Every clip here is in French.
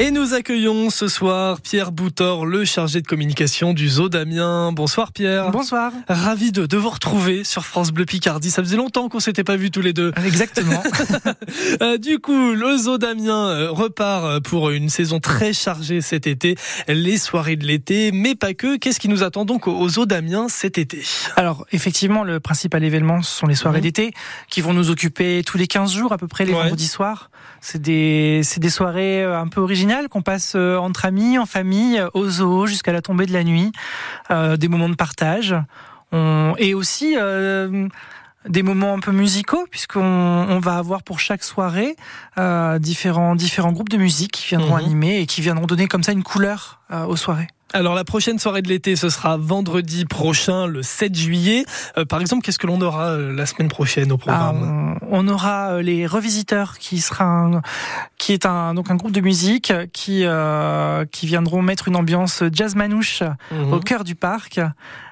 Et nous accueillons ce soir Pierre Boutor, le chargé de communication du Zoo d'Amiens. Bonsoir Pierre. Bonsoir. Ravi de, de vous retrouver sur France Bleu Picardie. Ça faisait longtemps qu'on s'était pas vus tous les deux. Exactement. Euh, du coup, le Zoo d'Amiens euh, repart pour une saison très chargée cet été. Les soirées de l'été, mais pas que. Qu'est-ce qui nous attend donc au Zoo d'Amiens cet été? Alors, effectivement, le principal événement, ce sont les soirées Mhm. d'été qui vont nous occuper tous les 15 jours à peu près les Ouais. vendredis soirs. C'est des, c'est des soirées euh, un peu originales qu'on passe euh, entre amis, en famille, euh, au zoo jusqu'à la tombée de la nuit. Euh, des moments de partage. On- et aussi euh, des moments un peu musicaux puisqu'on on va avoir pour chaque soirée euh, différents, différents groupes de musique qui viendront Mhm. animer et qui viendront donner comme ça une couleur aux soirées. Alors la prochaine soirée de l'été, ce sera vendredi prochain, le 7 juillet. Euh, par exemple, qu'est-ce que l'on aura euh, la semaine prochaine au Ah, programme on, on aura euh, les revisiteurs qui sera un, qui est un donc un groupe de musique qui euh, qui viendront mettre une ambiance jazz manouche Mhm. au cœur du parc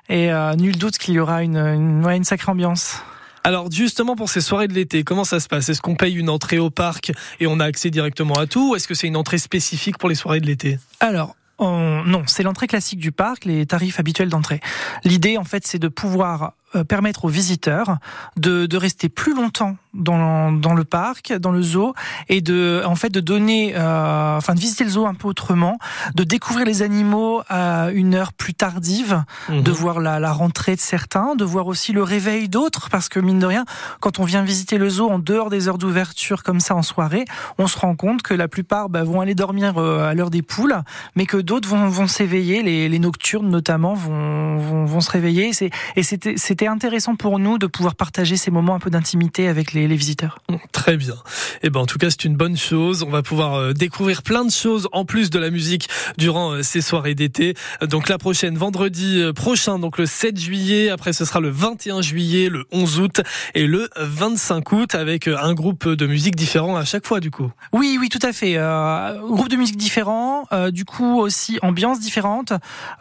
et euh, nul doute qu'il y aura une une, ouais, une sacrée ambiance. Alors justement pour ces soirées de l'été, comment ça se passe? Est-ce qu'on paye une entrée au parc et on a accès directement à tout ou est-ce que c'est une entrée spécifique pour les soirées de l'été? Alors on- non, c'est l'entrée classique du parc, les tarifs habituels d'entrée. L'idée, en fait, c'est de pouvoir permettre aux visiteurs de, de rester plus longtemps dans, dans le parc, dans le zoo, et de, en fait, de donner, euh, enfin, de visiter le zoo un peu autrement, de découvrir les animaux à une heure plus tardive, de Mhm. voir la, la rentrée de certains, de voir aussi le réveil d'autres, parce que mine de rien, quand on vient visiter le zoo en dehors des heures d'ouverture comme ça en soirée, on se rend compte que la plupart bah, vont aller dormir euh, à l'heure des poules, mais que d'autres vont, vont s'éveiller, les, les nocturnes notamment vont, vont, vont se réveiller. C'est- Et c'était c'était intéressant pour nous de pouvoir partager ces moments un peu d'intimité avec les, les visiteurs. Très bien. Et ben en tout cas c'est une bonne chose. On va pouvoir euh, découvrir plein de choses en plus de la musique durant euh, ces soirées d'été. Donc la prochaine vendredi euh, prochain, donc le 7 juillet. Après ce sera le 21 juillet, le 11 août et le 25 août avec un groupe de musique différent à chaque fois du coup. Oui, oui, tout à fait. Euh, groupe de musique différent, euh, du coup aussi ambiance différente,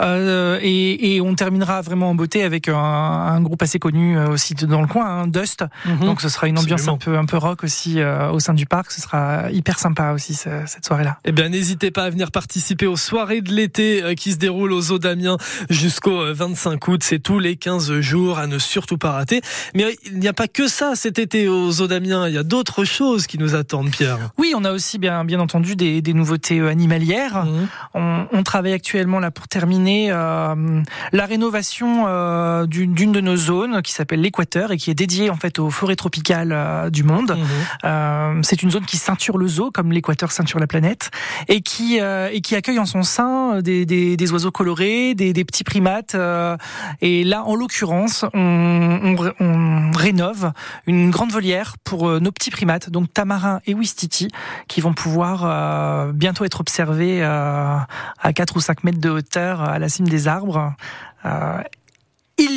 euh, et, et on terminera vraiment en beauté avec un, un groupe assez connu euh, aussi dans le coin, hein, Dust. Donc ce sera une ambiance Absolument. un peu un peu rock aussi euh, au sein du parc. Ce sera hyper sympa aussi ce- cette soirée-là. Eh bien, n'hésitez pas à venir participer aux soirées de l'été euh, qui se déroulent aux Zoo d'Amiens jusqu'au euh, 25 août. C'est tous les 15 jours à ne surtout pas rater. Mais il n'y a pas que ça cet été aux Zoo d'Amiens. Il y a d'autres choses qui nous attendent, Pierre. Oui, on a aussi bien bien entendu des, des nouveautés animalières. Mhm. On, on travaille actuellement là pour terminer euh, la rénovation euh, d'une de nos zones qui s'appelle l'Équateur et qui est dédiée en fait aux forêts tropicales euh, du monde. Mhm. Euh, c'est une zone qui ceinture le zoo, comme l'équateur ceinture la planète, et qui euh, et qui accueille en son sein des, des, des oiseaux colorés, des, des petits primates. euh, et là, en l'occurrence, on, on, ré- on rénove une grande volière pour nos petits primates, donc tamarin et ouistiti, qui vont pouvoir bientôt être observés à 4 ou 5 mètres de hauteur à la cime des arbres.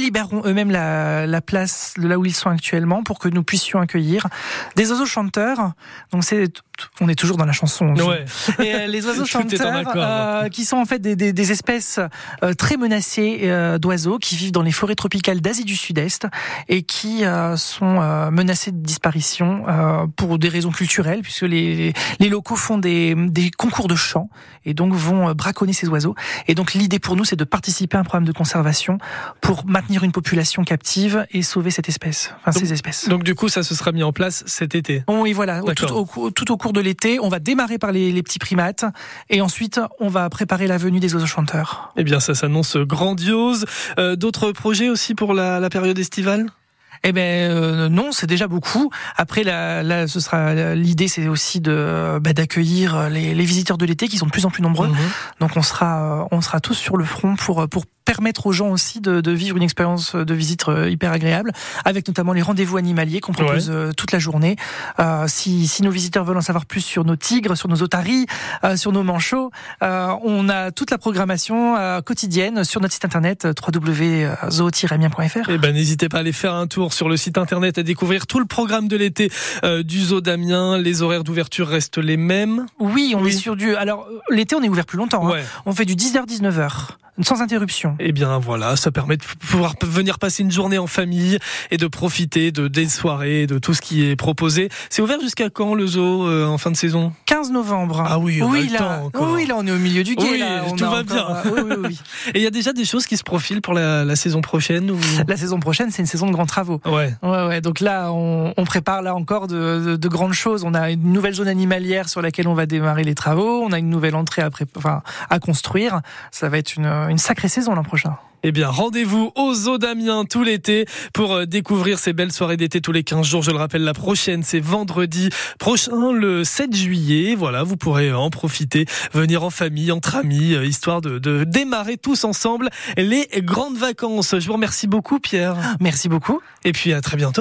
Libéreront eux-mêmes la, la place de là où ils sont actuellement pour que nous puissions accueillir des oiseaux chanteurs. Donc c'est, on est toujours dans la chanson. Ouais. Et euh, les oiseaux chanteurs, euh, qui sont en fait des, des, des espèces euh, très menacées euh, d'oiseaux qui vivent dans les forêts tropicales d'Asie du Sud-Est et qui euh, sont euh, menacés de disparition euh, pour des raisons culturelles, puisque les, les locaux font des, des concours de chant et donc vont braconner ces oiseaux. Et donc l'idée pour nous, c'est de participer à un programme de conservation pour maintenir une population captive et sauver cette espèce, enfin Donc- ces espèces. Donc du coup, ça se sera mis en place cet été. Bon, et voilà, tout au, tout au cours de l'été, on va démarrer par les, les petits primates et ensuite on va préparer la venue des oiseaux chanteurs. Eh bien, ça s'annonce grandiose. Euh, D'autres projets aussi pour la, la période estivale? Eh ben euh, non, c'est déjà beaucoup. Après, là, là ce sera l'idée, c'est aussi de bah, d'accueillir les, les visiteurs de l'été qui sont de plus en plus nombreux. Mhm. Donc on sera, euh, on sera tous sur le front pour pour permettre aux gens aussi de, de vivre une expérience de visite euh, hyper agréable, avec notamment les rendez-vous animaliers qu'on propose euh, toute la journée. Euh, si, si nos visiteurs veulent en savoir plus sur nos tigres, sur nos otaries, euh, sur nos manchots, euh, on a toute la programmation euh, quotidienne sur notre site internet www.zoo-amiens.fr. Eh ben, n'hésitez pas à aller faire un tour sur le site internet à découvrir tout le programme de l'été euh, du Zoo d'Amiens. Les horaires d'ouverture restent les mêmes. Oui, on Oui. est sur du. Alors l'été, on est ouvert plus longtemps. hein. Ouais. On fait du 10h-19h. Sans interruption. Eh bien voilà, ça permet de pouvoir venir passer une journée en famille et de profiter de des soirées, de tout ce qui est proposé. C'est ouvert jusqu'à quand le zoo euh, en fin de saison? 15 novembre. Ah oui, on oui, a le là, temps encore. oui, là on est au milieu du guet. Oui, là, on tout va encore- bien. oui, oui, oui. Et il y a déjà des choses qui se profilent pour la, la saison prochaine ou... La saison prochaine, c'est une saison de grands travaux. Ouais. Ouais, ouais. Donc là, on, on prépare là encore de, de- de grandes choses. On a une nouvelle zone animalière sur laquelle on va démarrer les travaux. On a une nouvelle entrée à, pré- enfin, à construire. Ça va être une, une sacrée saison l'an prochain. Eh bien, rendez-vous au Zoo d'Amiens tout l'été pour euh, découvrir ces belles soirées d'été tous les 15 jours. Je le rappelle, la prochaine, c'est vendredi prochain, le 7 juillet. Voilà, vous pourrez en profiter, venir en famille, entre amis, euh, histoire de, de démarrer tous ensemble les grandes vacances. Je vous remercie beaucoup, Pierre. Merci beaucoup. Et puis, à très bientôt.